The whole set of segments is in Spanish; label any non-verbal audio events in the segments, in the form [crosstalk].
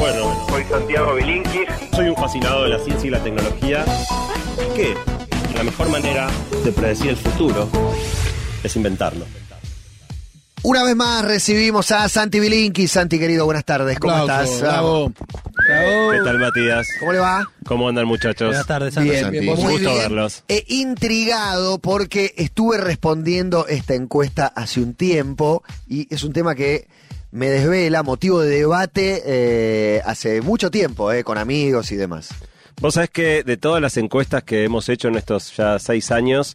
Bueno, Soy Santiago Bilinkis. soy un fascinado de la ciencia y la tecnología. Que la mejor manera de predecir el futuro es inventarlo. Una vez más recibimos a Santi Bilinki. Santi, querido, buenas tardes. ¿Cómo Aplauso, estás? Bravo. Bravo. ¿Qué tal, Matías? ¿Cómo le va? ¿Cómo andan, muchachos? Buenas tardes. Bien, Santi. bien, Un muy gusto bien. verlos. E intrigado porque estuve respondiendo esta encuesta hace un tiempo y es un tema que me desvela, motivo de debate eh, hace mucho tiempo, eh, con amigos y demás. Vos sabés que de todas las encuestas que hemos hecho en estos ya seis años,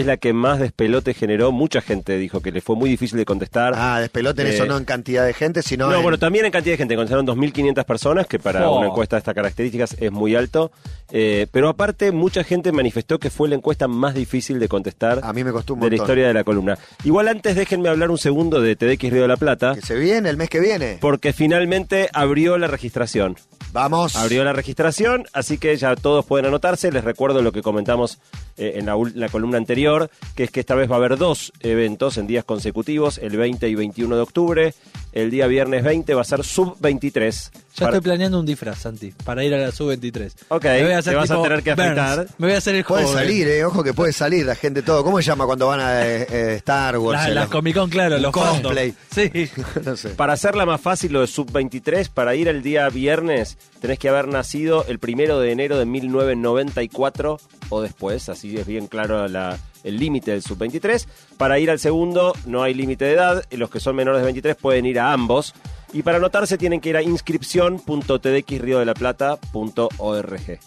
es la que más despelote generó. Mucha gente dijo que le fue muy difícil de contestar. Ah, despeloten Eh, eso no en cantidad de gente, sino No, en- bueno, también en cantidad de gente, contestaron 2.500 personas, que para Oh. una encuesta de estas características es muy alto. Eh, pero aparte, mucha gente manifestó que fue la encuesta más difícil de contestar a mí me costó un de la historia de la columna. Igual antes déjenme hablar un segundo de TDX Río de la Plata, Que se viene el mes que viene. porque finalmente abrió la registración. Vamos. Abrió la registración, así que ya todos pueden anotarse. Les recuerdo lo que comentamos eh, en la, la columna anterior, que es que esta vez va a haber dos eventos en días consecutivos, el 20 y 21 de octubre. El día viernes 20 va a ser sub-23. Ya estoy planeando un disfraz, Santi, para ir a la sub-23. Ok, Me voy a hacer te vas a tener que afeitar. Me voy a hacer el Puede joven. salir, eh, ojo que puede salir la gente todo. ¿Cómo se llama cuando van a eh, eh, Star Wars? La, Eh, la los- Comic Con, claro, los cosplay. Sí. [laughs] no sé. Para hacerla más fácil, lo de sub-23, para ir el día viernes, tenés que haber nacido el primero de enero de 1994 o después, así es bien claro la- el límite del sub-23. Para ir al segundo, no hay límite de edad, y los que son menores de 23 pueden ir a ambos. Y para anotarse tienen que ir a inscripción.tdxriodelaplata.org.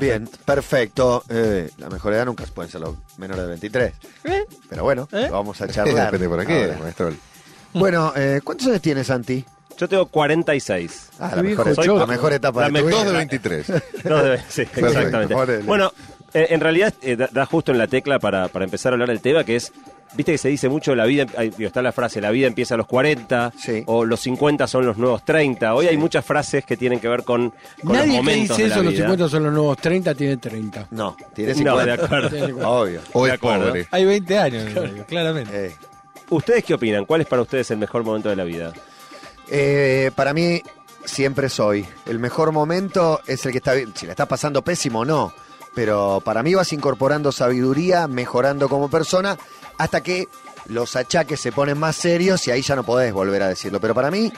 Bien, perfecto. Eh, la mejor edad nunca pueden ser los menores de 23. Pero bueno, ¿Eh? lo vamos a [laughs] charlar. Depende para qué, maestro. Bueno, eh, ¿cuántos años tienes, Santi? Yo tengo 46. Ah, la mejor, choto. la mejor etapa La de tu mejor vida. Dos de 23. No, debe- sí, Perfecto, exactamente. Bueno, eh, en realidad eh, da, da justo en la tecla para, para empezar a hablar del tema, que es, viste que se dice mucho, la vida, digo, está la frase, la vida empieza a los 40, Sí. o los 50 son los nuevos 30. Hoy hay muchas frases que tienen que ver con, con los Nadie que momentos dice de la eso, los vida. 50 son los nuevos 30, tiene 30. No, tiene No, 50. de acuerdo. [laughs] Obvio. O De es acuerdo. pobre. Hay 20 años, claramente. Eh, ¿Ustedes qué opinan? ¿Cuál es para ustedes el mejor momento de la vida? eh, para mí, siempre soy. El mejor momento es el que está bien. Si la estás pasando pésimo, no. Pero para mí vas incorporando sabiduría, mejorando como persona, hasta que los achaques se ponen más serios y ahí ya no podés volver a decirlo. Pero para mí,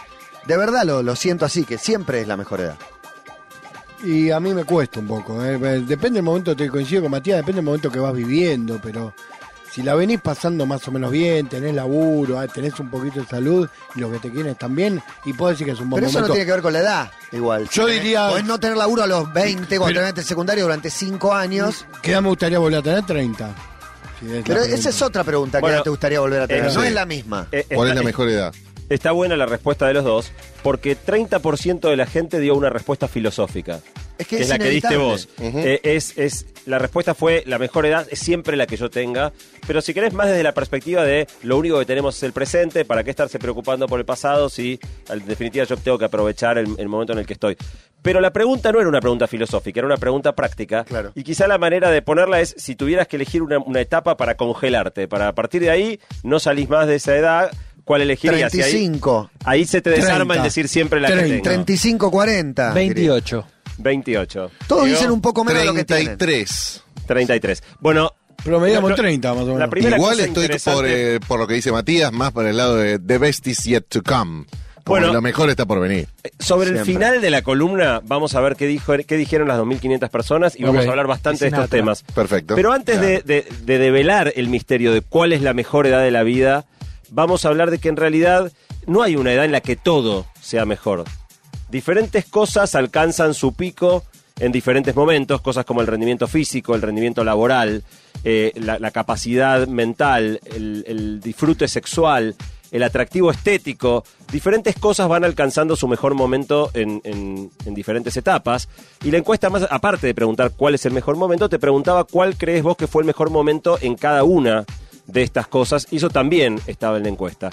de verdad lo, lo siento así, que siempre es la mejor edad. Y a mí me cuesta un poco. eh. Depende del momento, te coincido con Matías, depende del momento que vas viviendo, pero si la venís pasando más o menos bien, tenés laburo, ah, tenés un poquito de salud y los que te quieren están bien, y puedo decir que es un buen Pero eso no tiene que ver con la edad, igual. Yo diría- Podés no tener laburo a los 20 cuando terminaste el secundario durante 5 años. ¿Qué edad me gustaría volver a tener? 30. Sí, es la Pero esa es otra pregunta que Bueno, edad te gustaría volver a tener. eh, no sí. es la misma. Eh, ¿Cuál es está- la mejor edad? Está buena la respuesta de los dos, porque 30% de la gente dio una respuesta filosófica. Es que que es es la que diste vos. Eh, es, es, la respuesta fue la mejor edad es siempre la que yo tenga, pero si querés más desde la perspectiva de lo único que tenemos es el presente, ¿para qué estarse preocupando por el pasado si en definitiva yo tengo que aprovechar el, el momento en el que estoy? Pero la pregunta no era una pregunta filosófica, era una pregunta práctica. Claro. Y quizá la manera de ponerla es si tuvieras que elegir una, una etapa para congelarte, para a partir de ahí no salís más de esa edad, ¿cuál elegirías? Y ahí- 35. Ahí, se te desarma 30. el decir siempre la que 30. tengo. 35, 40. diría. 28. 28. Todos dicen un poco menos de lo que tienen. 33. 33. Bueno, Promediamos Lo- 30 más o menos. la primera Igual cosa estoy por, eh, por lo que dice Matías, más por el lado de The best is yet to come. Como Bueno. lo mejor está por venir. Sobre el Siempre. final de la columna vamos a ver qué, dijo, qué dijeron las 2.500 personas y vamos Ok. a hablar bastante de estos Sinatra. temas. Perfecto. Pero antes de, de- de develar el misterio de cuál es la mejor edad de la vida, vamos a hablar de que en realidad no hay una edad en la que todo sea mejor. Diferentes cosas alcanzan su pico en diferentes momentos, cosas como el rendimiento físico, el rendimiento laboral, eh, la, capacidad mental, el, disfrute sexual, el atractivo estético, diferentes cosas van alcanzando su mejor momento en, en- en diferentes etapas. Y la encuesta, más aparte de preguntar cuál es el mejor momento, te preguntaba cuál crees vos que fue el mejor momento en cada una de estas cosas. Y eso también estaba en la encuesta.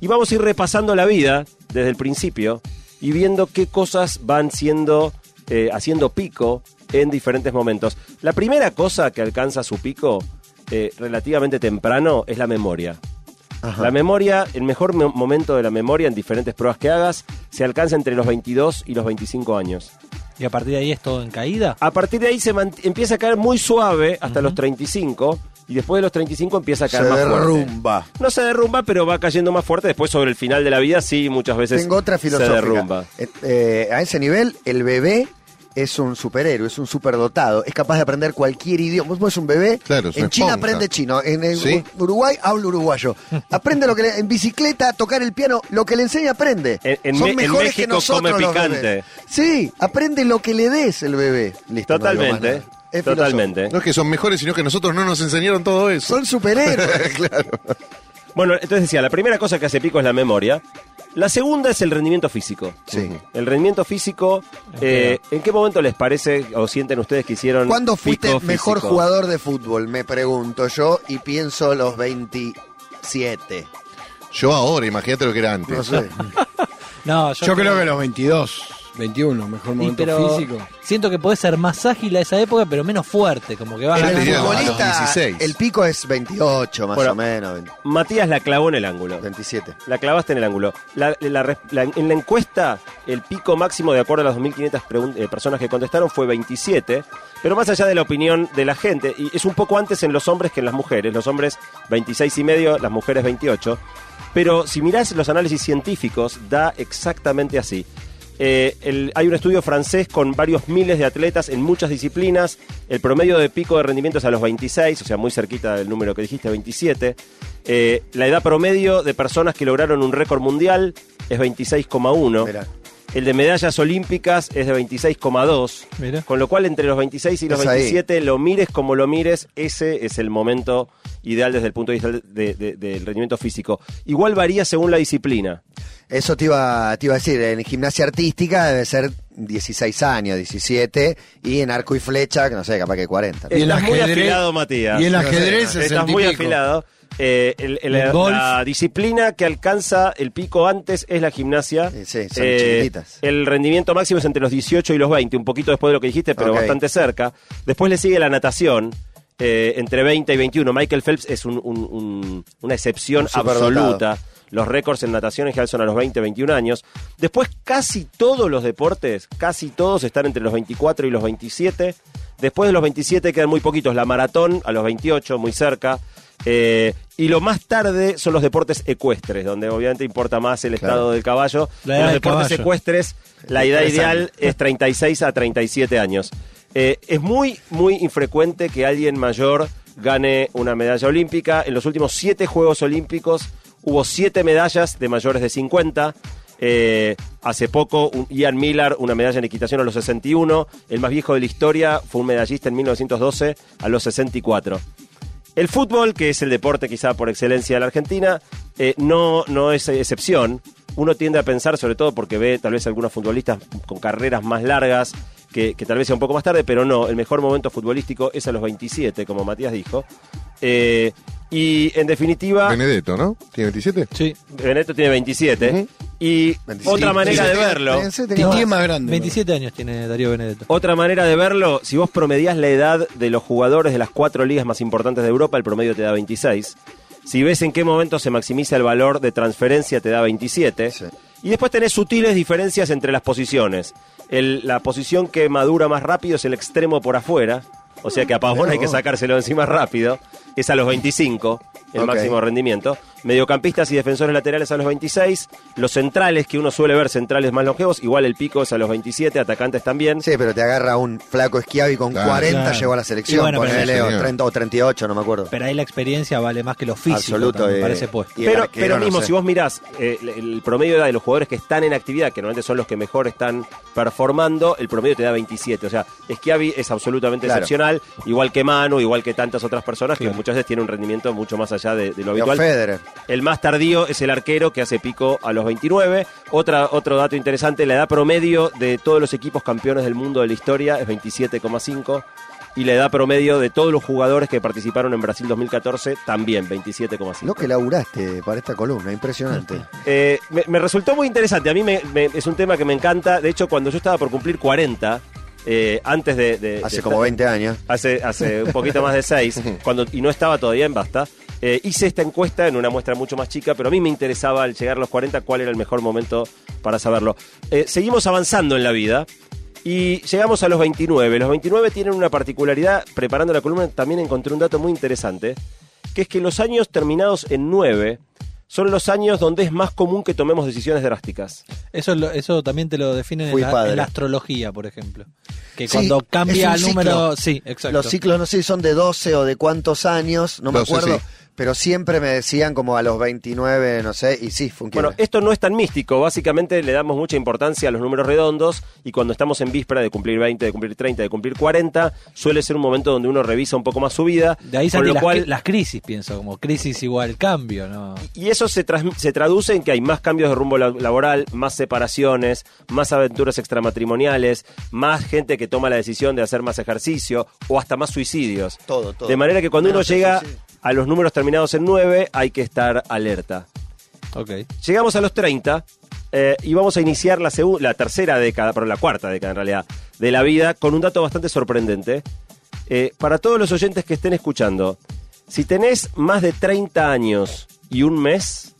Y vamos a ir repasando la vida desde el principio y viendo qué cosas van siendo, eh, haciendo pico en diferentes momentos. La primera cosa que alcanza su pico eh, relativamente temprano es la memoria. Ajá. La memoria, el mejor mo- momento de la memoria en diferentes pruebas que hagas, se alcanza entre los 22 y los 25 años. Y a partir de ahí es todo en caída. A partir de ahí se empieza a caer muy suave hasta los 35 y después de los 35 empieza a Se caer más fuerte. derrumba. No se derrumba, pero va cayendo más fuerte. Después sobre el final de la vida sí, muchas veces Tengo otra se filosófica. derrumba. Eh, eh, a ese nivel, el bebé es un superhéroe, es un superdotado, es capaz de aprender cualquier idioma. Vos pones un bebé, Claro, es en China esponja. aprende chino, en el Sí. Uruguay habla uruguayo. Aprende lo que le- en bicicleta, a tocar el piano, lo que le enseña aprende. En- en Son Me- en mejores que México nosotros come los picante. bebés. Sí, aprende lo que le des el bebé. Listo, más Totalmente. Es totalmente. No es que son mejores, sino que nosotros no nos enseñaron todo eso. Son superhéroes. [laughs] Bueno, entonces decía, la primera cosa que hace pico es la memoria. La segunda es el rendimiento físico. Sí. El rendimiento físico, eh, ¿en qué momento les parece o sienten ustedes que hicieron ¿Cuándo fuiste pico mejor físico? jugador de fútbol? Me pregunto yo y pienso los 27. Yo ahora, imagínate lo que era antes. No sé. No, [laughs] yo, Yo creo que los 22, 21, mejor momento pero físico. siento que podés ser más ágil a esa época, pero menos fuerte, como que vas el futbolista, 16. el pico es 28 más Bueno. o menos, Matías la clavó en el ángulo. 27. La clavaste en el ángulo. La- la res- la- en la encuesta, el pico máximo, de acuerdo a las 2.500 pregun- eh, personas que contestaron, fue 27. Pero más allá de la opinión de la gente, y es un poco antes en los hombres que en las mujeres. Los hombres 26 y medio, las mujeres 28. Pero si mirás los análisis científicos, da exactamente así. Eh, el- hay un estudio francés con varios miles de atletas en muchas disciplinas. El promedio de pico de rendimiento es a los 26, o sea, muy cerquita del número que dijiste, 27. Eh, la edad promedio de personas que lograron un récord mundial es 26,1. Mirá. El de medallas olímpicas es de 26,2. Mira. Con lo cual, entre los 26 y los Es ahí. 27, lo mires como lo mires, ese es el momento ideal desde el punto de vista de- de- del rendimiento físico. Igual varía según la disciplina. Eso te iba, te iba a decir, en gimnasia artística debe ser 16 años, 17, y en arco y flecha, que no sé, capaz que 40. Y el Estás muy ajedrez- afilado, Matías. y el ajedrez no sé. 60 Estás muy afilado. Eh, el- el- ¿El la, golf? la disciplina que alcanza el pico antes es la gimnasia. Sí, sí, son chiquititas. El rendimiento máximo es entre los 18 y los 20, un poquito después de lo que dijiste, pero bastante cerca. Después le sigue la natación. eh, entre 20 y 21. Michael Phelps es un- un- un- una excepción Un superdotado. Los récords en natación en general son a los 20, 21 años. Después casi todos los deportes, casi todos están entre los 24 y los 27. Después de los 27 quedan muy poquitos. La maratón a los 28, muy cerca. Eh, y lo más tarde son los deportes ecuestres, donde obviamente importa más el Claro. estado del caballo. La en edad los deportes caballo. ecuestres, la edad ideal es 36 a 37 años. Eh, es muy, muy infrecuente que alguien mayor gane una medalla olímpica. En los últimos siete Juegos Olímpicos hubo siete medallas de mayores de 50. Eh, hace poco, Ian Miller, una medalla en equitación a los 61. El más viejo de la historia fue un medallista en 1912 a los 64. El fútbol, que es el deporte quizá por excelencia de la Argentina, eh, no, no es excepción. Uno tiende a pensar, sobre todo porque ve tal vez algunos futbolistas con carreras más largas, que, que tal vez sea un poco más tarde, pero no, el mejor momento futbolístico es a los 27, como Matías dijo. Eh, y en definitiva, Benedetto, ¿no? ¿Tiene 27? Sí. Benedetto tiene 27. Ujú. Y 27. otra manera de verlo... Titi es más. grande. 27 años tiene Darío Benedetto. Otra manera de verlo, si vos promediás la edad de los jugadores de las cuatro ligas más importantes de Europa, el promedio te da 26. Si ves en qué momento se maximiza el valor de transferencia, te da 27. Sí. Y después tenés sutiles diferencias entre las posiciones. El- la posición que madura más rápido es el extremo por afuera. O sea que a Pavón hay que vos. sacárselo encima rápido. Es a los 25, el máximo rendimiento. Mediocampistas y defensores laterales a los 26. Los centrales, que uno suele ver centrales más longevos, igual el pico es a los 27, atacantes también. Sí, pero te agarra un flaco Schiavi con Claro. 40, Claro. llegó a la selección, bueno, ponele, o señor. 30 o 38, no me acuerdo. Pero ahí la experiencia vale más que lo físico. Absoluto, también, eh, parece el Pero, arquero, pero no mismo, sé. si vos mirás eh, el, el promedio de edad de los jugadores que están en actividad, que normalmente son los que mejor están performando, el promedio te da 27. O sea, Schiavi es absolutamente Claro. excepcional, igual que Manu, igual que tantas otras personas que muchas veces tienen un rendimiento mucho más allá de, de lo habitual. Federer. El más tardío es el arquero que hace pico a los 29. Otra, otro dato interesante, la edad promedio de todos los equipos campeones del mundo de la historia es 27,5. Y la edad promedio de todos los jugadores que participaron en Brasil 2014 también 27,5. Lo que laburaste para esta columna, impresionante. [laughs] Eh, me, me resultó muy interesante. A mí me- me- es un tema que me encanta. De hecho, cuando yo estaba por cumplir 40, eh, antes de, de- Hace de como estar- 20 años. Hace, hace un poquito más de 6, [laughs] cuando, y no estaba todavía en Basta. Eh, hice esta encuesta en una muestra mucho más chica, pero a mí me interesaba al llegar a los 40 cuál era el mejor momento para saberlo. Eh, seguimos avanzando en la vida y llegamos a los 29. Los 29 tienen una particularidad, preparando la columna también encontré un dato muy interesante, que es que los años terminados en 9 son los años donde es más común que tomemos decisiones drásticas. Eso, lo- eso también te lo definen en la, en la astrología, por ejemplo. Que Sí, cuando cambia el número... ciclo. Sí, exacto. Los ciclos no sé si son de 12 o de cuántos años, no me 12, acuerdo, sí. Pero siempre me decían como a los 29, no sé, y sí, un Bueno, esto no es tan místico, básicamente le damos mucha importancia a los números redondos y cuando estamos en víspera de cumplir 20, de cumplir 30, de cumplir 40, suele ser un momento donde uno revisa un poco más su vida. De ahí salen lo las, cual, las crisis, pienso, como crisis igual cambio, ¿no? Y eso se, tras- se traduce en que hay más cambios de rumbo la- laboral, más separaciones, más aventuras extramatrimoniales, más gente que toma la decisión de hacer más ejercicio o hasta más suicidios. Todo, todo. De manera que cuando uno Menos el llega. A los números terminados en 9 hay que estar alerta. Ok. Llegamos a los 30 eh, y vamos a iniciar la, la tercera década, pero la cuarta década en realidad, de la vida con un dato bastante sorprendente. Eh, para todos los oyentes que estén escuchando, si tenés más de 30 años y un mes,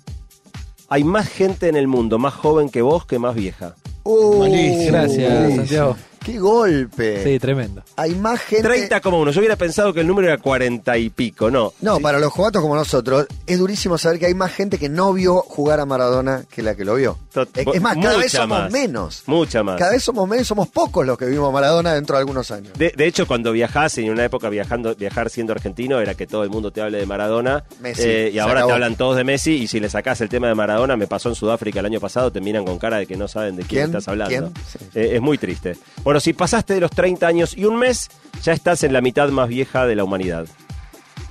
hay más gente en el mundo más joven que vos que más vieja. Uh, Malísimo. Gracias, Malísimo. Santiago. ¡Qué golpe! Sí, tremendo. Hay más gente... 30 como uno. Yo hubiera pensado que el número era 40 y pico, no. No, para los jugatos como nosotros, es durísimo saber que hay más gente que no vio jugar a Maradona que la que lo vio. Tot- Es, es más, cada vez somos más. menos. Mucha más. Cada vez somos menos, somos pocos los que vimos a Maradona dentro de algunos años. De, de hecho, cuando viajás, en una época viajando, viajar siendo argentino, era que todo el mundo te hable de Maradona. Messi, eh, y ahora acabó. te hablan todos de Messi. Y si le sacás el tema de Maradona, me pasó en Sudáfrica el año pasado, te miran con cara de que no saben de quién, ¿Quién? estás hablando. ¿Quién? Sí. Eh, es muy triste. Bueno, si pasaste de los 30 años y un mes, ya estás en la mitad más vieja de la humanidad.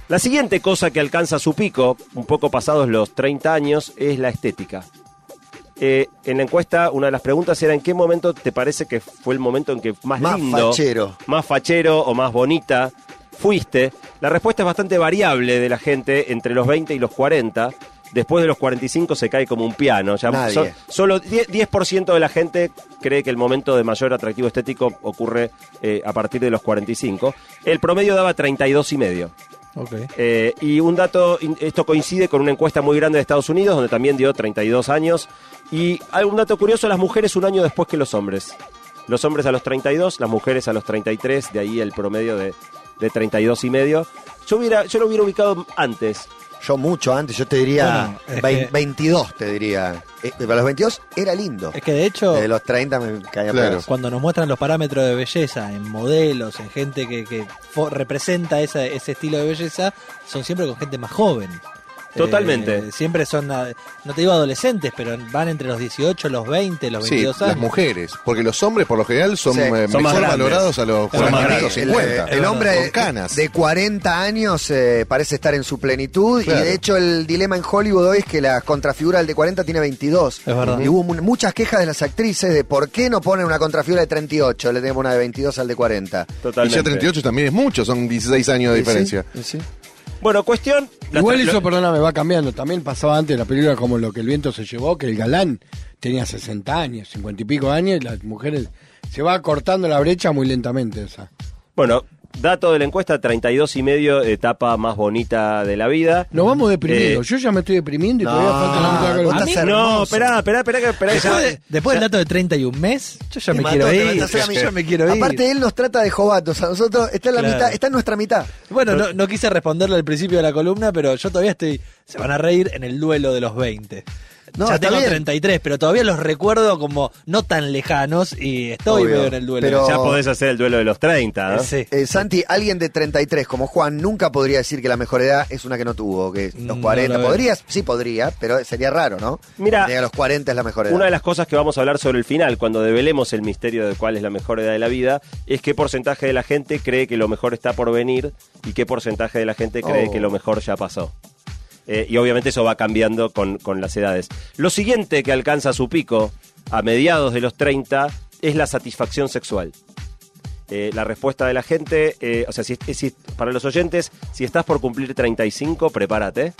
La siguiente cosa que alcanza su pico, un poco pasados los 30 años, es la estética. Eh, en la encuesta, una de las preguntas era en qué momento te parece que fue el momento en que más, Más lindo, fachero. más fachero o más bonita fuiste. La respuesta es bastante variable de la gente entre los 20 y los 40. Después de los 45 se cae como un piano. Ya Nadie. so- solo 10%, 10% de la gente cree que el momento de mayor atractivo estético ocurre eh, a partir de los 45. El promedio daba 32 y medio. Eh, y un dato, esto coincide con una encuesta muy grande de Estados Unidos, donde también dio 32 años. Y hay un dato curioso, las mujeres un año después que los hombres. Los hombres a los 32, las mujeres a los 33, de ahí el promedio de, de 32 y medio. Yo, hubiera, yo lo hubiera ubicado antes. Yo mucho antes, yo te diría Bueno, es vein- que- 22, te diría. Eh, para los 22 era lindo. Es que de hecho, De los 30 me caía Claro. cuando nos muestran los parámetros de belleza en modelos, en gente que, que representa esa- ese estilo de belleza, son siempre con gente más joven. Totalmente. Eh, siempre son, ah, no te digo adolescentes, pero van entre los 18, los 20, los Sí, 22 las años. mujeres, porque los hombres por lo general son, Sí, eh, son más mejor valorados a los Son más 40 o grandes. El, 50. el hombre de, canas. de 40 años eh, parece estar en su plenitud Claro. y de hecho el dilema en Hollywood hoy es que la contrafigura del de 40 tiene 22. Es verdad. Y hubo mu- muchas quejas de las actrices de por qué no ponen una contrafigura de 38, le tenemos una de 22 al de 40. y Totalmente. ya 38 también es mucho, son 16 años de Y sí, diferencia. y sí. Bueno, cuestión. Igual eso, perdóname, va cambiando. También pasaba antes la película como Lo que el viento se llevó, que el galán tenía 60 años, 50 y pico años, y las mujeres se va cortando la brecha muy lentamente esa. Bueno, dato de la encuesta, 32 y medio, etapa más bonita de la vida. Nos vamos deprimidos. Eh, Yo ya me estoy deprimiendo y no, todavía falta la mitad de No, esperá, esperá, esperá, esperá Después, ya- de- después del dato de 31 mes, yo ya me mató, quiero ir. Yo ya me quiero ir. Aparte él nos trata de jovatos, a nosotros está en la Claro. mitad, está en nuestra mitad. Bueno, no, no quise responderle al principio de la columna, pero yo todavía estoy. Se van a reír en el duelo de los 20. No, ya tengo bien. 33, pero todavía los recuerdo como no tan lejanos y estoy Obvio, medio en el duelo. pero- ya podés hacer el duelo de los 30. ¿no? Sí. Eh, Santi, alguien de 33 como Juan nunca podría decir que la mejor edad es una que no tuvo, que los No 40. lo veo. Podrías, sí podría, pero sería raro, ¿no? Mira, Que a los 40 es la mejor edad. Una de las cosas que vamos a hablar sobre el final, cuando develemos el misterio de cuál es la mejor edad de la vida, es qué porcentaje de la gente cree que lo mejor está por venir y qué porcentaje de la gente cree Oh. que lo mejor ya pasó. Eh, y obviamente eso va cambiando con, con las edades. Lo siguiente que alcanza su pico a mediados de los 30 es la satisfacción sexual. Eh, la respuesta de la gente, eh, o sea, si, si- para los oyentes, si estás por cumplir 35, prepárate.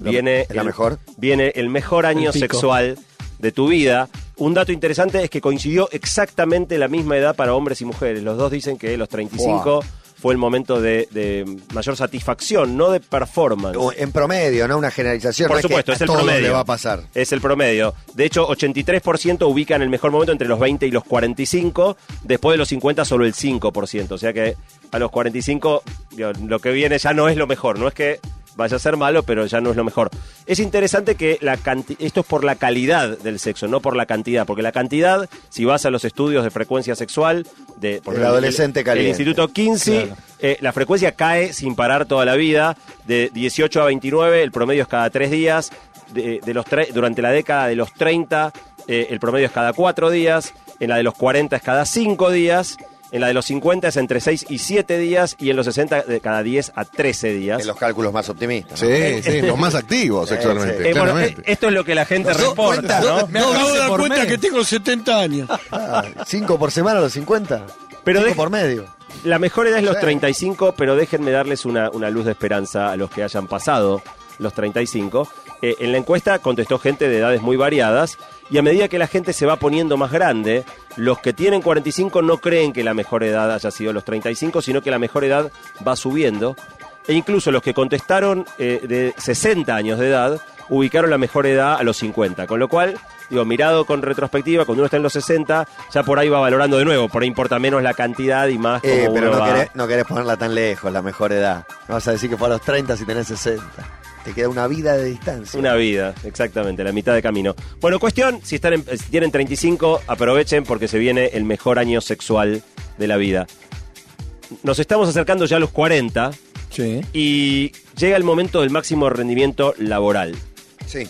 Viene ¿es la el- mejor? Viene el mejor año El sexual de tu vida. Un dato interesante es que coincidió exactamente la misma edad para hombres y mujeres. Los dos dicen que los 35 fue el momento de, de mayor satisfacción, no de performance. O En promedio, no una generalización. Por no supuesto, que es el promedio. le va a pasar. Es el promedio. De hecho, 83% ubican el mejor momento entre los 20 y los 45. Después de los 50, solo el 5%. O sea que a los 45, digo, lo que viene ya no es lo mejor. No es que vaya a ser malo, pero ya no es lo mejor. Es interesante que la canti- esto es por la calidad del sexo, no por la cantidad. Porque la cantidad, si vas a los estudios de frecuencia sexual, de por El ejemplo, adolescente el caliente. Instituto Kinsey, eh, la frecuencia cae sin parar toda la vida. De 18 a 29, el promedio es cada tres días. De, de los tre- durante la década de los 30, eh, el promedio es cada cuatro días. En la de los 40 es cada cinco días. En la de los 50 es entre 6 y 7 días. Y en los 60 de cada 10 a 13 días. En los cálculos más optimistas. ¿no? Sí, sí, los más activos sexualmente, sí. Eh, bueno, eh, esto es lo que la gente ¿Nos damos reporta? ¿no? Me acabo de dar cuenta mes. que tengo 70 años. Ah, ¿Cinco por semana a los 50? Pero Cinco de- por medio. La mejor edad es los Sí. 35, pero déjenme darles una, una luz de esperanza a los que hayan pasado los 35. Eh, en la encuesta contestó gente de edades muy variadas y a medida que la gente se va poniendo más grande, los que tienen 45 no creen que la mejor edad haya sido los 35, sino que la mejor edad va subiendo. E incluso los que contestaron eh, de 60 años de edad ubicaron la mejor edad a los 50. Con lo cual, digo, mirado con retrospectiva, cuando uno está en los 60, ya por ahí va valorando de nuevo. Por ahí importa menos la cantidad y más Eh, como pero uno no va- querés, no querés ponerla tan lejos, la mejor edad. No vas a decir que fue a los 30 si tenés 60. Te queda una vida de distancia. Una vida, exactamente, la mitad de camino. Bueno, cuestión, si, están en- si tienen 35, aprovechen porque se viene el mejor año sexual de la vida. Nos estamos acercando ya a los 40 Sí. y llega el momento del máximo rendimiento laboral. Sí.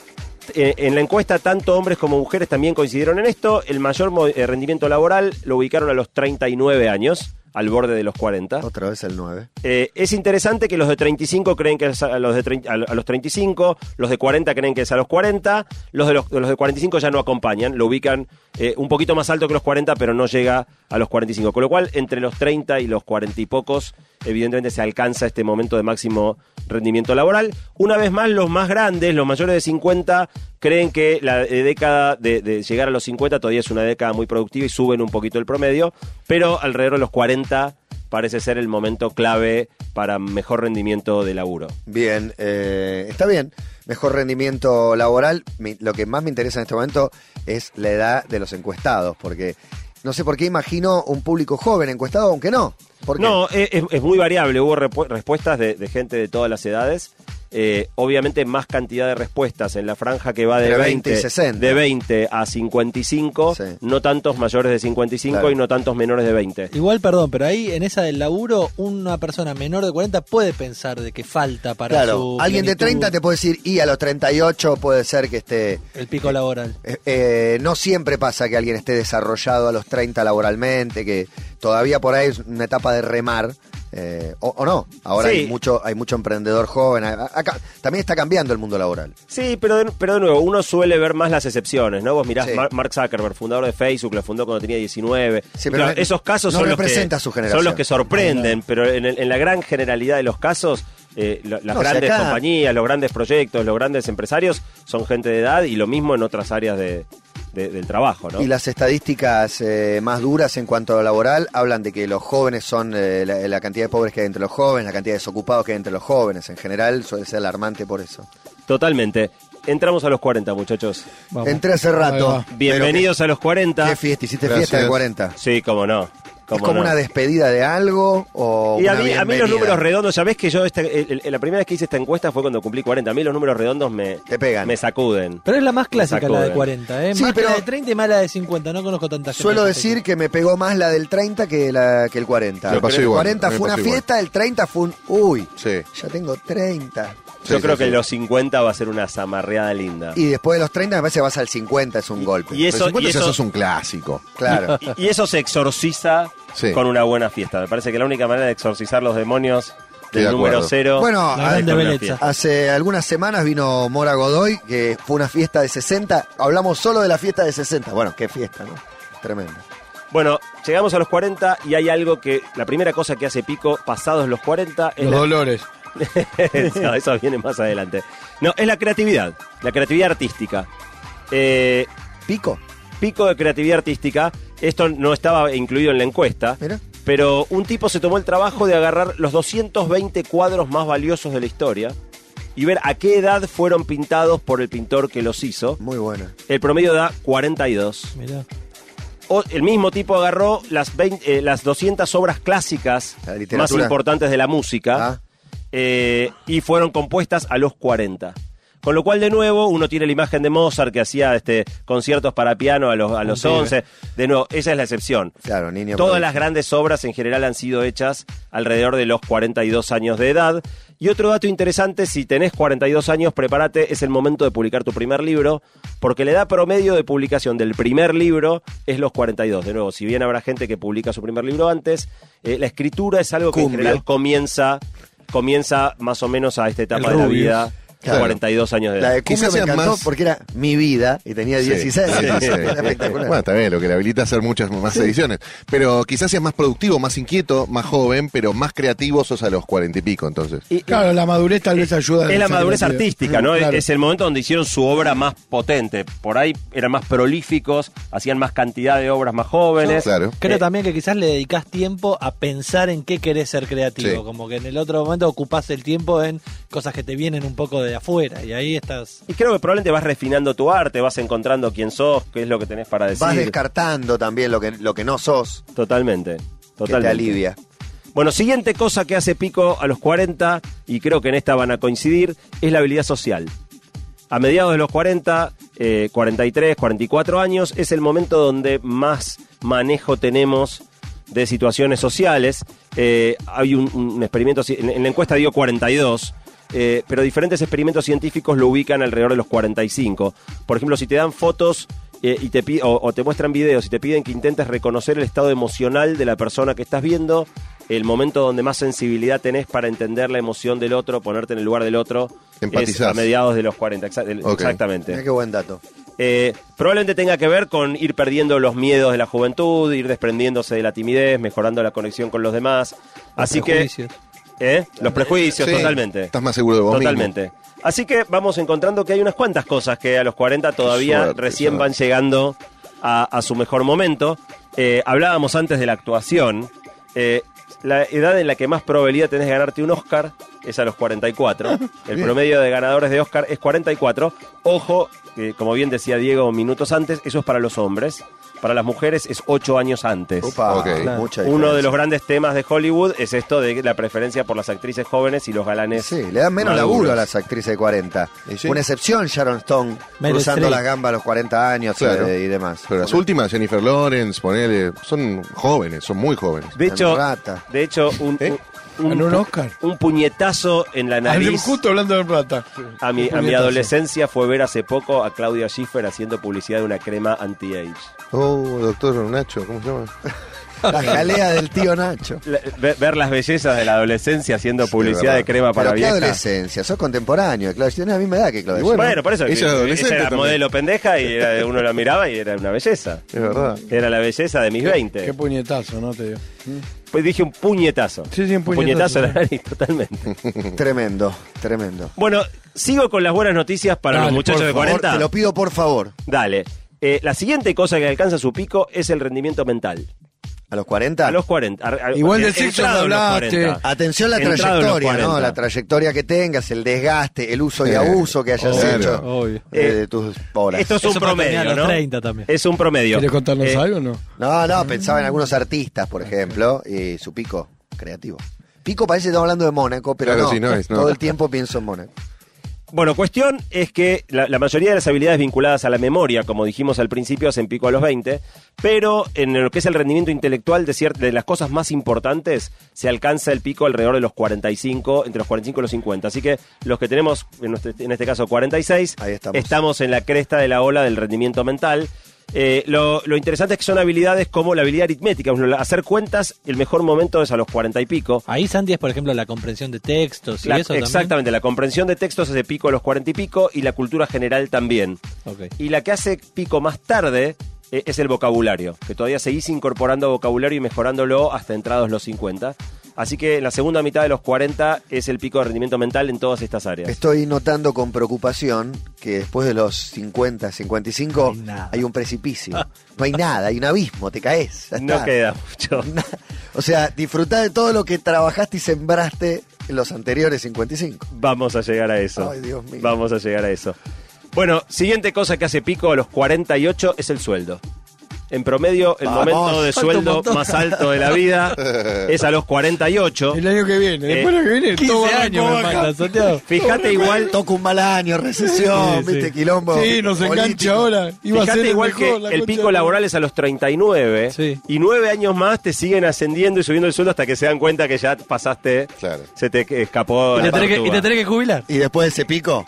Eh, en la encuesta, tanto hombres como mujeres también coincidieron en esto. El mayor eh, rendimiento laboral lo ubicaron a los 39 años, al borde de los 40. Otra vez el 9. Eh, es interesante que los de 35 creen que es a los, de 30 a lo- a los 35, los de 40 creen que es a los 40, los de, los, los de 45 ya no acompañan, lo ubican eh, un poquito más alto que los 40, pero no llega a los 45. Con lo cual, entre los 30 y los 40 y pocos, evidentemente se alcanza este momento de máximo rendimiento laboral. Una vez más, los más grandes, los mayores de 50, creen que la eh, década de, llegar a los 50 todavía es una década muy productiva y suben un poquito el promedio, pero alrededor de los 40 parece ser el momento clave para mejor rendimiento de laburo. Bien, eh, está bien. Mejor rendimiento laboral. Lo que más me interesa en este momento es la edad de los encuestados, porque no sé por qué imagino un público joven encuestado, aunque no. No, es, es- es muy variable. Hubo respuestas de, de gente de todas las edades. Eh, obviamente más cantidad de respuestas en la franja que va de Entre 20, 20 y 60. de 20 a 55, Sí. no tantos mayores de 55 Claro. y no tantos menores de 20. Igual, perdón, pero ahí en esa del laburo, una persona menor de 40 puede pensar de que falta para Claro, su alguien de plenitud 30 te puede decir, y a los 38 puede ser que esté... el pico laboral. Eh, eh, no siempre pasa que alguien esté desarrollado a los 30 laboralmente, que todavía por ahí es una etapa de remar. Eh, o, o no, ahora Sí. hay mucho hay mucho emprendedor joven. acá- también está cambiando el mundo laboral. Sí, pero de, pero de nuevo, uno suele ver más las excepciones, ¿no? Vos mirás Sí. Mark Zuckerberg, fundador de Facebook, lo fundó cuando tenía 19. Sí, pero Claro, no- esos casos no son, los que, su generación. son los que sorprenden, pero en la gran generalidad de los casos, eh, lo- las No, si grandes acá- compañías, los grandes proyectos, los grandes empresarios son gente de edad y lo mismo en otras áreas de- de- del trabajo, ¿no? Y las estadísticas eh, más duras en cuanto a lo laboral hablan de que los jóvenes son eh, la, la cantidad de pobres que hay entre los jóvenes, la cantidad de desocupados que hay entre los jóvenes. En general suele ser alarmante por eso. Totalmente. Entramos a los 40, muchachos. Vamos. Entré hace rato. Bienvenidos a los Pero 40. ¿Qué, qué fiesta? ¿Hiciste Gracias. fiesta de 40? Sí, cómo no. ¿Es como no. una despedida de algo o Y a una mí, a mí los números redondos, ya ves que yo el- el- la primera vez que hice esta encuesta fue cuando cumplí 40. A mí los números redondos me, Te pegan. me sacuden. Pero es la más clásica la de sacuden. 40, ¿eh? Sí, más pero- que la de 30 y más la de 50. No conozco tanta gente. Suelo decir que me pegó más la del 30 que, la, que el 40. Me pasó el igual, 40 a mí me fue una igual. fiesta, el 30 fue un... Uy, Sí. ya tengo 30. Yo Sí, creo sí, que sí. los 50 va a ser una zamarreada linda. Y después de los 30 me parece vas al 50, es un golpe. y eso- Pero 50 y ya eso- sos un clásico. Claro. Y, y eso se exorciza Sí. con una buena fiesta. Me parece que la única manera de exorcizar los demonios del de número cero. Bueno, hace algunas semanas vino Mora Godoy, que fue una fiesta de 60. Hablamos solo de la fiesta de 60. Bueno, qué fiesta, ¿no? Tremendo. Bueno, llegamos a los 40 y hay algo que. La primera cosa que hace pico pasados los 40 es Los la- dolores. [laughs] No, eso viene más adelante. No, es la creatividad, la creatividad artística. Eh, ¿Pico? Pico de creatividad artística. Esto no estaba incluido en la encuesta, Mira. pero un tipo se tomó el trabajo de agarrar los 220 cuadros más valiosos de la historia y ver a qué edad fueron pintados por el pintor que los hizo. Muy buena. El promedio da 42. Mirá. O- el mismo tipo agarró las, 20 eh, las 200 obras clásicas La más importantes de la música Ah. eh, y fueron compuestas a los 40. Con lo cual, de nuevo, uno tiene la imagen de Mozart que hacía este, conciertos para piano a los, a los pibe. 11. De nuevo, esa es la excepción. Claro, niño. Todas las grandes obras en general han sido hechas alrededor de los 42 años de edad. Y otro dato interesante, si tenés 42 años, prepárate, es el momento de publicar tu primer libro, porque la edad promedio de publicación del primer libro es los 42. De nuevo, si bien habrá gente que publica su primer libro antes, eh, la escritura es algo que en general comienza, comienza más o menos a esta etapa de la vida, Claro. 42 años de edad. La de Cumbia Quizás me sea encantó más- porque era mi vida y tenía Sí, 16. sí, sí. Era espectacular. Bueno, está bien, lo que le habilita a hacer muchas más ediciones. Pero quizás seas más productivo, más inquieto, más joven, pero más creativo sos a los cuarenta y pico, entonces. Y- Claro, la madurez tal vez ayuda. a Es la madurez artística, ¿no? Claro. Es el momento donde hicieron su obra más potente. Por ahí eran más prolíficos, hacían más cantidad de obras más jóvenes. Claro. Creo Eh, también que quizás le dedicás tiempo a pensar en qué querés ser creativo. Sí. Como que en el otro momento ocupás el tiempo en cosas que te vienen un poco de afuera. Y ahí estás. Y creo que probablemente vas refinando tu arte, vas encontrando quién sos, qué es lo que tenés para decir. Vas descartando también lo que, lo que no sos, Totalmente. que Totalmente. te alivia. Bueno, siguiente cosa que hace Pico a los 40, y creo que en esta van a coincidir, es la habilidad social. A mediados de los 40, eh, 43, 44 años, es el momento donde más manejo tenemos de situaciones sociales. Eh, hay un, un experimento, en, en la encuesta dio 42, eh, pero diferentes experimentos científicos lo ubican alrededor de los 45. Por ejemplo, si te dan fotos eh, y te o, o te muestran videos y te piden que intentes reconocer el estado emocional de la persona que estás viendo, el momento donde más sensibilidad tenés para entender la emoción del otro, ponerte en el lugar del otro, es Empatizás. a mediados de los 40. exa- del- Ok. Exactamente. Mira qué buen dato. Eh, probablemente tenga que ver con ir perdiendo los miedos de la juventud, ir desprendiéndose de la timidez, mejorando la conexión con los demás. Así que. ¿Eh? los prejuicios, Sí, totalmente. Estás más seguro de vos Totalmente. Así que vamos encontrando que hay unas cuantas cosas que a los 40 todavía suerte, recién suerte. van llegando a, a su mejor momento. Eh, hablábamos antes de la actuación. Eh, la edad en la que más probabilidad tenés de ganarte un Oscar es a los 44. [laughs] El promedio de ganadores de Oscar es 44. Ojo, como bien decía Diego minutos antes, eso es para los hombres. Para las mujeres es 8 años antes. Mucha Uno de los grandes temas de Hollywood es esto de la preferencia por las actrices jóvenes y los galanes. Sí, le dan menos maduros. laburo a las actrices de 40. Y sí. Una excepción, Sharon Stone, Meryl cruzando las gambas a los 40 años Claro. eh, y demás. Pero las últimas, Jennifer Lawrence, ponele, son jóvenes, son muy jóvenes. De hecho, Rata. de hecho un, ¿Eh? Un, ¿Ganó un Oscar? un puñetazo en la nariz Justo hablando de plata. a mi, a mi adolescencia fue ver hace poco a Claudia Schiffer haciendo publicidad de una crema anti-age. Oh, doctor Nacho, ¿cómo se llama? [laughs] La jalea del tío Nacho. La- ver las bellezas de la adolescencia haciendo publicidad de crema para Pero qué vieja. adolescencia, sos contemporáneo. Claudia, tiene la misma edad que Claudia. Bueno, Bueno, por eso. ella que- es adolescente ella era también. modelo pendeja y era- uno la miraba y era una belleza. Es verdad. Era la belleza de mis 20. Qué puñetazo, ¿no? Te digo. Pues dije un puñetazo. Sí, sí, un puñetazo. en la nariz, totalmente. [laughs] Tremendo, tremendo. Bueno, sigo con las buenas noticias para Dale, los muchachos de Por- 40. te lo pido por favor. Dale. Eh, la siguiente cosa que alcanza su pico es el rendimiento mental. ¿A los 40? A los 40. a- a- Igual del eh, sexo hablaste. 40. Atención la Entrado trayectoria, ¿no? 40. La trayectoria que tengas, el desgaste, el uso y Sí. abuso que hayas Obvio. hecho Obvio. eh, de tus horas. Esto es Eso un promedio, los ¿no? 30 también. Es un promedio. ¿Quieres contarnos Eh, algo o no? No, no, pensaba en algunos artistas, por ejemplo, y su pico creativo. Pico parece que estamos hablando de Mónaco, pero Claro, no, sí, no es, no. todo el tiempo pienso en Mónaco. Bueno, cuestión es que la, la mayoría de las habilidades vinculadas a la memoria, como dijimos al principio, hacen pico a los 20, pero en lo que es el rendimiento intelectual de, cier- de las cosas más importantes, se alcanza el pico alrededor de los 45, entre los 45 y los 50. Así que los que tenemos, en, nuestro- en este caso 46, Ahí estamos. en la cresta de la ola del rendimiento mental. Eh, lo, lo interesante es que son habilidades como la habilidad aritmética, hacer cuentas, el mejor momento es a los 40 y pico. Ahí Santi es, por ejemplo, la comprensión de textos y La- eso también. exactamente, la comprensión de textos hace pico a los 40 y pico y la cultura general también. Y la que hace pico más tarde eh, es el vocabulario, que todavía seguís incorporando vocabulario y mejorándolo hasta entrados los 50. Así que en la segunda mitad de los 40 es el pico de rendimiento mental en todas estas áreas. Estoy notando con preocupación que después de los 50, 55 No hay hay un precipicio. No hay nada, hay un abismo, te caes. no queda mucho. [laughs] O sea, disfrutá de todo lo que trabajaste y sembraste en los anteriores 55. Vamos a llegar a eso. Ay, Dios mío. Vamos a llegar a eso. Bueno, siguiente cosa que hace pico a los 48 es el sueldo. En promedio, el Vamos. momento de sueldo montón. más alto de la vida [laughs] es a los 48. El año que viene. Eh, Después del año que viene, 15 todo años me manda, Santiago. Fíjate igual, Toca un mal año, recesión, Sí, viste, sí. quilombo. Sí, nos engancha político. ahora. Iba a ser fíjate el igual mejor, que el pico de- laboral es a los 39 Sí. y nueve años más te siguen ascendiendo y subiendo el sueldo hasta que se dan cuenta que ya pasaste, Claro. se te escapó Y la te, tenés que, y te tenés que jubilar. Y después de ese pico,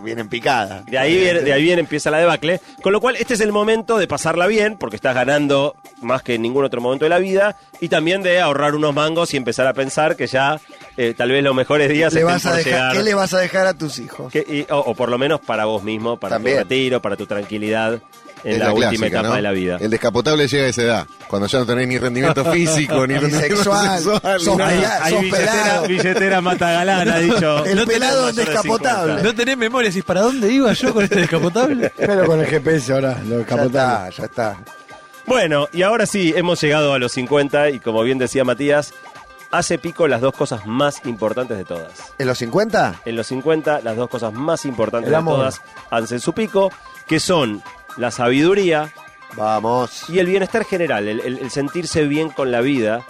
vienen picadas. De ahí, viene, de ahí viene, empieza la debacle. Con lo cual, este es el momento de pasarla bien, porque estás ganando más que en ningún otro momento de la vida, y también de ahorrar unos mangos y empezar a pensar que ya eh, tal vez los mejores días Le vas a dejar, llegar. ¿Qué le vas a dejar a tus hijos? Que- y- o, o por lo menos para vos mismo, para También. tu retiro, para tu tranquilidad en Es la, última clásica, etapa ¿no? de la vida. El descapotable llega a esa edad, cuando ya no tenés ni rendimiento [laughs] físico, ni Ni rendimiento sexual, sexual, sos nada. pelado. Hay sos billetera, pelado. billetera mata galán, ha dicho. El No pelado de descapotable. 50. ¿No tenés memoria? ¿Decís para dónde iba yo con este descapotable? [laughs] Pero con el GPS ahora, lo Ya descapotable. está, ya está. Bueno, y ahora sí, hemos llegado a los 50 y como bien decía Matías, hace pico las dos cosas más importantes de todas. ¿En los 50? En los 50, las dos cosas más importantes de todas hacen su pico, que son la sabiduría Vamos. y el bienestar general, el, el- el sentirse bien con la vida.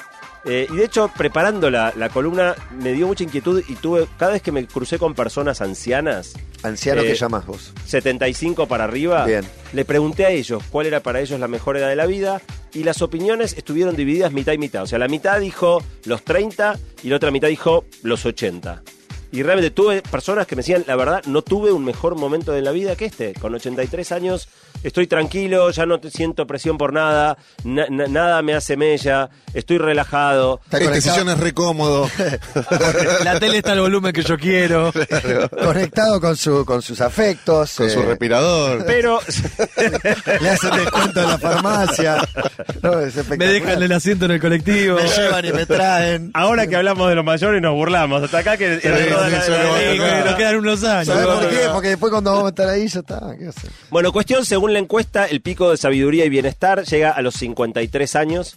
Eh, y de hecho, preparando la, la columna, me dio mucha inquietud y tuve, cada vez que me crucé con personas ancianas, Anciano Eh, que llamas vos. 75 para arriba, Bien. le pregunté a ellos cuál era para ellos la mejor edad de la vida y las opiniones estuvieron divididas mitad y mitad. O sea, la mitad dijo los 30 y la otra mitad dijo los 80. Y realmente tuve personas que me decían, la verdad, no tuve un mejor momento de la vida que este. Con 83 años estoy tranquilo, ya no te siento presión por nada, na- na- nada me hace mella, estoy relajado. Está Este sillón es re cómodo. [laughs] La tele está al volumen que yo quiero. conectado con, su, con sus afectos. con su eh, respirador. Pero [laughs] Le hacen descuento en la farmacia. No, es Me dejan el asiento en el colectivo. Me llevan y me traen. ahora que hablamos de los mayores nos burlamos. Hasta acá que... la- sí, la- Nos quedan unos años. ¿Sabes por qué? Porque después cuando vamos a estar ahí ya está. Bueno, cuestión, según la encuesta, el pico de sabiduría y bienestar llega a los 53 años.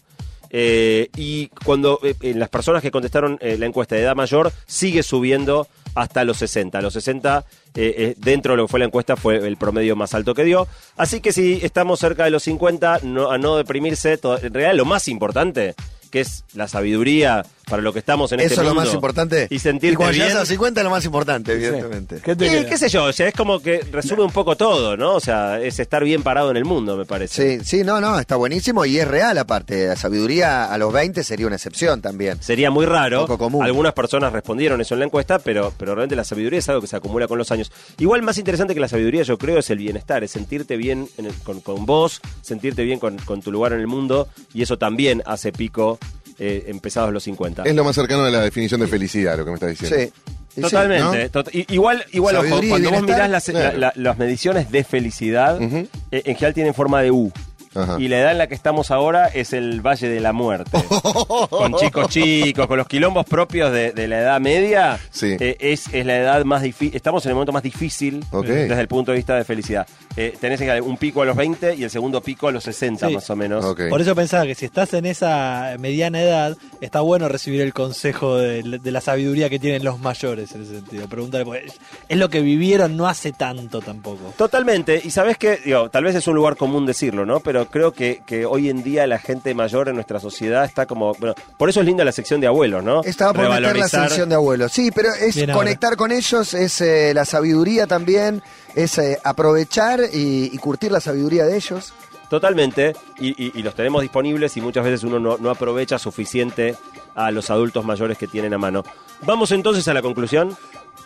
eh, y cuando eh, las personas que contestaron eh, la encuesta de edad mayor sigue subiendo hasta los 60. Los 60, eh, eh, dentro de lo que fue la encuesta, fue el promedio más alto que dio. Así que si estamos cerca de los 50, no, a no deprimirse. todo- en realidad, lo más importante, que es la sabiduría para lo que estamos en Eso este es lo mundo. más importante. Y sentirte cuando bien. llegas a 50 es lo más importante, evidentemente. ¿Qué te Eh, qué sé yo, o sea, es como que resume un poco todo, ¿no? O sea, es estar bien parado en el mundo, me parece. Sí, sí, no, no, está buenísimo y es real aparte. La sabiduría a los 20 sería una excepción también. Sería muy raro. Poco común. Algunas personas respondieron eso en la encuesta, pero, pero realmente la sabiduría es algo que se acumula con los años. Igual más interesante que la sabiduría, yo creo, es el bienestar, es sentirte bien en el- con, con vos, sentirte bien con, con tu lugar en el mundo, y eso también hace pico eh, empezados los 50. Es lo más cercano a la definición de felicidad, lo que me estás diciendo. Sí. Totalmente. tot- i- igual, igual ojo, cuando vos mirás las, claro. la- la- las mediciones de felicidad, eh, en general tienen forma de U. Ajá. Y la edad en la que estamos ahora es el Valle de la Muerte. [laughs] con chicos chicos, con los quilombos propios de, de la edad media, Sí. eh, es, es la edad más difícil. Estamos en el momento más difícil Ok. desde el punto de vista de felicidad. Eh, tenés un pico a los 20 y el segundo pico a los 60, Sí. más o menos. Por eso pensaba que si estás en esa mediana edad, está bueno recibir el consejo de, de la sabiduría que tienen los mayores en ese sentido. Preguntarle, porque es lo que vivieron no hace tanto tampoco. Totalmente, y sabes que, digo, tal vez es un lugar común decirlo, ¿no? Pero creo que, que hoy en día la gente mayor en nuestra sociedad está como. Bueno, por eso es linda la sección de abuelos, ¿no? Estaba por meter la sección de abuelos. Sí, pero es Bien ahora. conectar con ellos, es eh, la sabiduría también, es eh, aprovechar y, y curtir la sabiduría de ellos. Totalmente, y, y- y los tenemos disponibles y muchas veces uno no, no aprovecha suficiente a los adultos mayores que tienen a mano. Vamos entonces a la conclusión.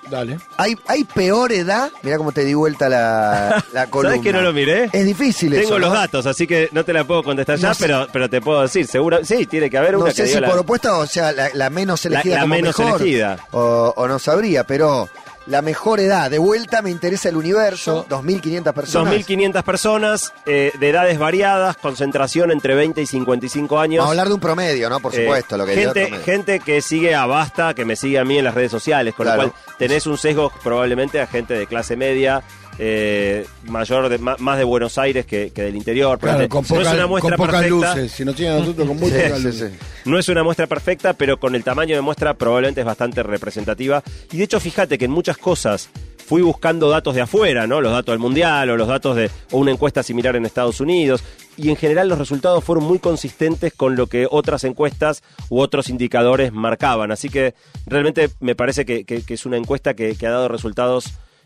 Dale. ¿Hay, hay peor edad? Mira cómo te di vuelta la, [laughs] la columna. ¿Sabes que no lo miré? Es difícil Tengo eso, los ¿no? datos, así que no te la puedo contestar ya, sé. pero, pero te puedo decir, seguro, sí, tiene que haber una No que sé si la- por opuesta, o sea, la, la menos elegida la como menos mejor, elegida. O, o no sabría, pero la mejor edad. De vuelta me interesa el universo, 2.500 personas. 2.500 personas, eh, de edades variadas, concentración entre 20 y 55 años. Vamos a hablar de un promedio, ¿no? Por Eh, supuesto, lo que gente, gente que sigue a Basta, que me sigue a mí en las redes sociales, con Claro. lo cual tenés un sesgo probablemente a gente de clase media eh, mayor de, ma- más de Buenos Aires que, que del interior. Claro, con, no es una muestra con pocas perfecta. luces. Si nos tienen a nosotros con muy [laughs] Sí, pocas sí, luces. sí. No es una muestra perfecta, pero con el tamaño de muestra probablemente es bastante representativa. Y de hecho, fíjate que en muchas cosas fui buscando datos de afuera, ¿no? Los datos del Mundial o los datos de o una encuesta similar en Estados Unidos. Y en general los resultados fueron muy consistentes con lo que otras encuestas u otros indicadores marcaban. Así que realmente me parece que, que- que es una encuesta que, que ha dado resultados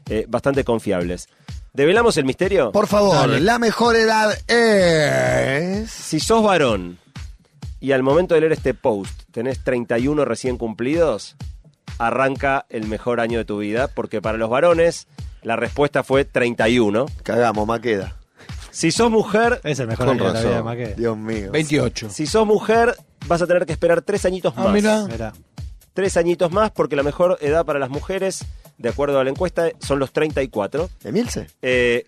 eh, bastante confiables. ¿Develamos el misterio? Por favor, Dale. la mejor edad es. Si sos varón y al momento de leer este post tenés 31 recién cumplidos, arranca el mejor año de tu vida, porque para los varones la respuesta fue 31. Cagamos, Maqueda. Si sos mujer, Es el mejor año de la vida de. Maqueda. Dios mío. 28. si sos mujer, vas a tener que esperar tres añitos Ah, más. mira. Tres añitos más, porque la mejor edad para las mujeres, de acuerdo a la encuesta, son los 34. ¿Emilce? Eh,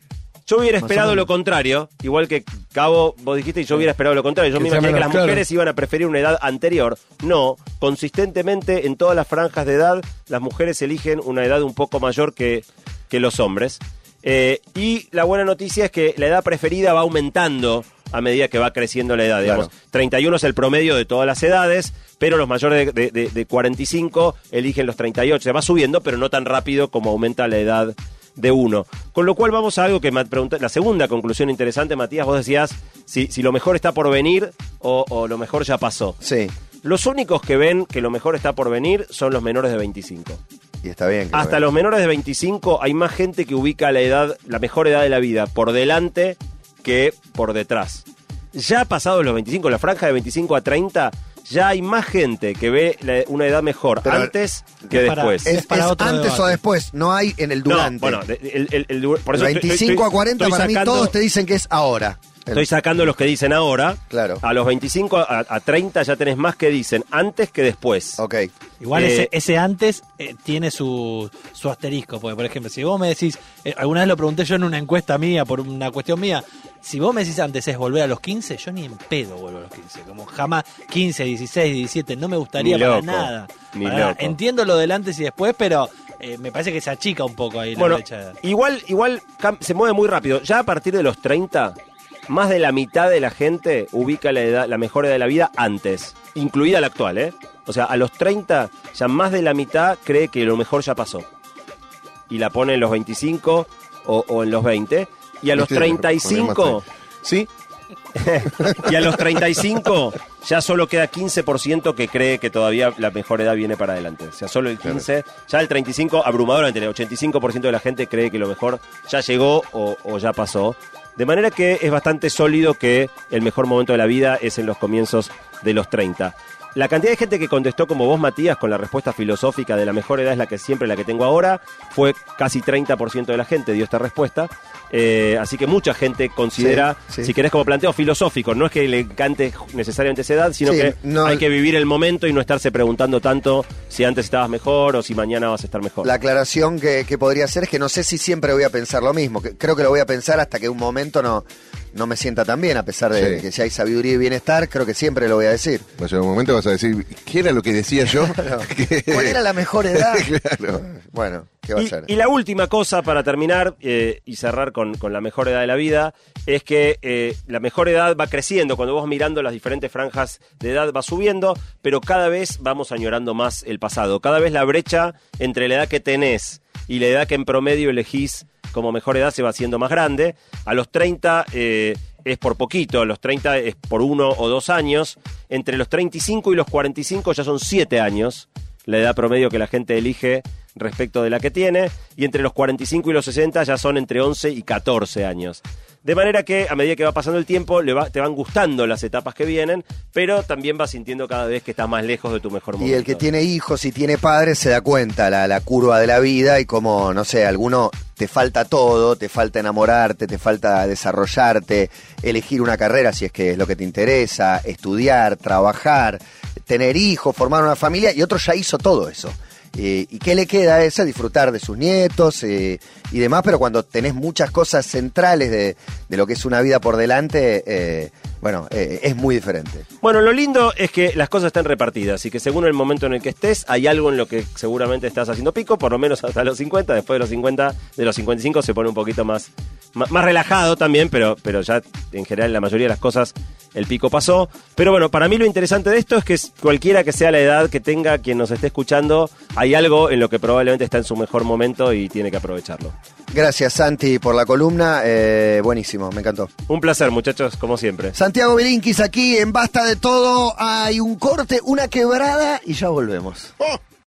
yo hubiera esperado lo contrario, igual que Cabo, vos dijiste, y yo hubiera esperado lo contrario. Yo Que me imaginé que las claro. mujeres iban a preferir una edad anterior. No, consistentemente en todas las franjas de edad, las mujeres eligen una edad un poco mayor que, que los hombres. Eh, y la buena noticia es que la edad preferida va aumentando a medida que va creciendo la edad. Digamos. Claro. 31 es el promedio de todas las edades, pero los mayores de, de- de- de 45 eligen los 38. Se va subiendo, pero no tan rápido como aumenta la edad de uno. Con lo cual vamos a algo que me pregunta, la segunda conclusión interesante, Matías, vos decías si, si lo mejor está por venir o, o lo mejor ya pasó. Sí. Los únicos que ven que lo mejor está por venir son los menores de 25. Y está bien. que Hasta los menores de 25 hay más gente que ubica la edad, la mejor edad de la vida por delante que por detrás. Ya pasados los 25, la franja de 25 a 30, ya hay más gente que ve la- una edad mejor Pero- antes que Es para- después. Es, para es otro antes debate. o después, no hay en el durante. No, bueno, el, el- el por eso estoy- 25 estoy- a 40 estoy para mí sacando- todos te dicen que es ahora. Estoy sacando los que dicen ahora. Claro. A los 25 a, a 30 ya tenés más que dicen antes que después. Ok. Igual Eh, ese, ese antes eh, tiene su, su asterisco, porque por ejemplo, si vos me decís, eh, alguna vez lo pregunté yo en una encuesta mía, por una cuestión mía, si vos me decís antes es volver a los 15, yo ni en pedo vuelvo a los 15, como jamás 15, 16, 17, no me gustaría Ni para nada. ni Para nada. loco. Entiendo lo del antes y después, pero eh, me parece que se achica un poco ahí la Bueno, de edad. igual, igual se mueve muy rápido. Ya a partir de los 30, más de la mitad de la gente ubica la, edad, la mejor edad de la vida antes, incluida la actual, ¿eh? O sea, a los 30, ya más de la mitad cree que lo mejor ya pasó. Y la pone en los 25 o, o en los 20. Y a los Viste, poner 35, más Sí, [laughs] y a los 35 ya solo queda 15% que cree que todavía la mejor edad viene para adelante. O sea, solo el 15, ya el 35, abrumadoramente, el 85% de la gente cree que lo mejor ya llegó o, o ya pasó. De manera que es bastante sólido que el mejor momento de la vida es en los comienzos de los 30. La cantidad de gente que contestó como vos, Matías, con la respuesta filosófica de la mejor edad es la que siempre la que tengo ahora, fue casi 30% de la gente dio esta respuesta. Eh, así que mucha gente considera, Sí, sí. si querés como planteo filosófico, no es que le encante necesariamente esa edad, sino Sí, que no- hay que vivir el momento y no estarse preguntando tanto si antes estabas mejor o si mañana vas a estar mejor. La aclaración que, que podría hacer es que no sé si siempre voy a pensar lo mismo. que creo que lo voy a pensar hasta que un momento no, no me sienta tan bien, a pesar de Sí. que si hay sabiduría y bienestar, creo que siempre lo voy a decir. a llegar un momento vas a decir, ¿qué era lo que decía yo? [laughs] [laughs] ¿Cuál era la mejor edad? [laughs] Claro. Bueno, ¿qué va a Y, ser? y la última cosa para terminar eh, y cerrar con, con la mejor edad de la vida es que eh, la mejor edad va creciendo. Cuando vos mirando las diferentes franjas de edad va subiendo, pero cada vez vamos añorando más el pasado. Cada vez la brecha entre la edad que tenés y la edad que en promedio elegís como mejor edad se va haciendo más grande. A los 30 eh, es por poquito, a los 30 es por uno o dos años. Entre los 35 y los 45 ya son siete años la edad promedio que la gente elige respecto de la que tiene, y entre los 45 y los 60 ya son entre 11 y 14 años. De manera que a medida que va pasando el tiempo, le va- te van gustando las etapas que vienen, pero también vas sintiendo cada vez que estás más lejos de tu mejor momento. Y el que tiene hijos y tiene padres se da cuenta la, la curva de la vida y como, no sé, alguno te falta todo, te falta enamorarte, te falta desarrollarte, elegir una carrera si es que es lo que te interesa, estudiar, trabajar, tener hijos, formar una familia y otro ya hizo todo eso. Eh, ¿Y qué le queda a ese? Disfrutar de sus nietos eh, y demás, pero cuando tenés muchas cosas centrales de, de lo que es una vida por delante, eh, bueno, es muy diferente. Bueno, lo lindo es que las cosas están repartidas y que según el momento en el que estés, hay algo en lo que seguramente estás haciendo pico, por lo menos hasta los 50. Después de los 50, de los 55 se pone un poquito más, ma- más, relajado también, pero, pero ya en general la mayoría de las cosas el pico pasó. Pero bueno, para mí lo interesante de esto es que cualquiera que sea la edad que tenga quien nos esté escuchando, hay algo en lo que probablemente está en su mejor momento y tiene que aprovecharlo. Gracias, Santi, por la columna. eh, buenísimo, me encantó. Un placer, muchachos, como siempre. Santiago Belinkis aquí en Basta de Todo. Hay un corte, una quebrada y ya volvemos. Oh.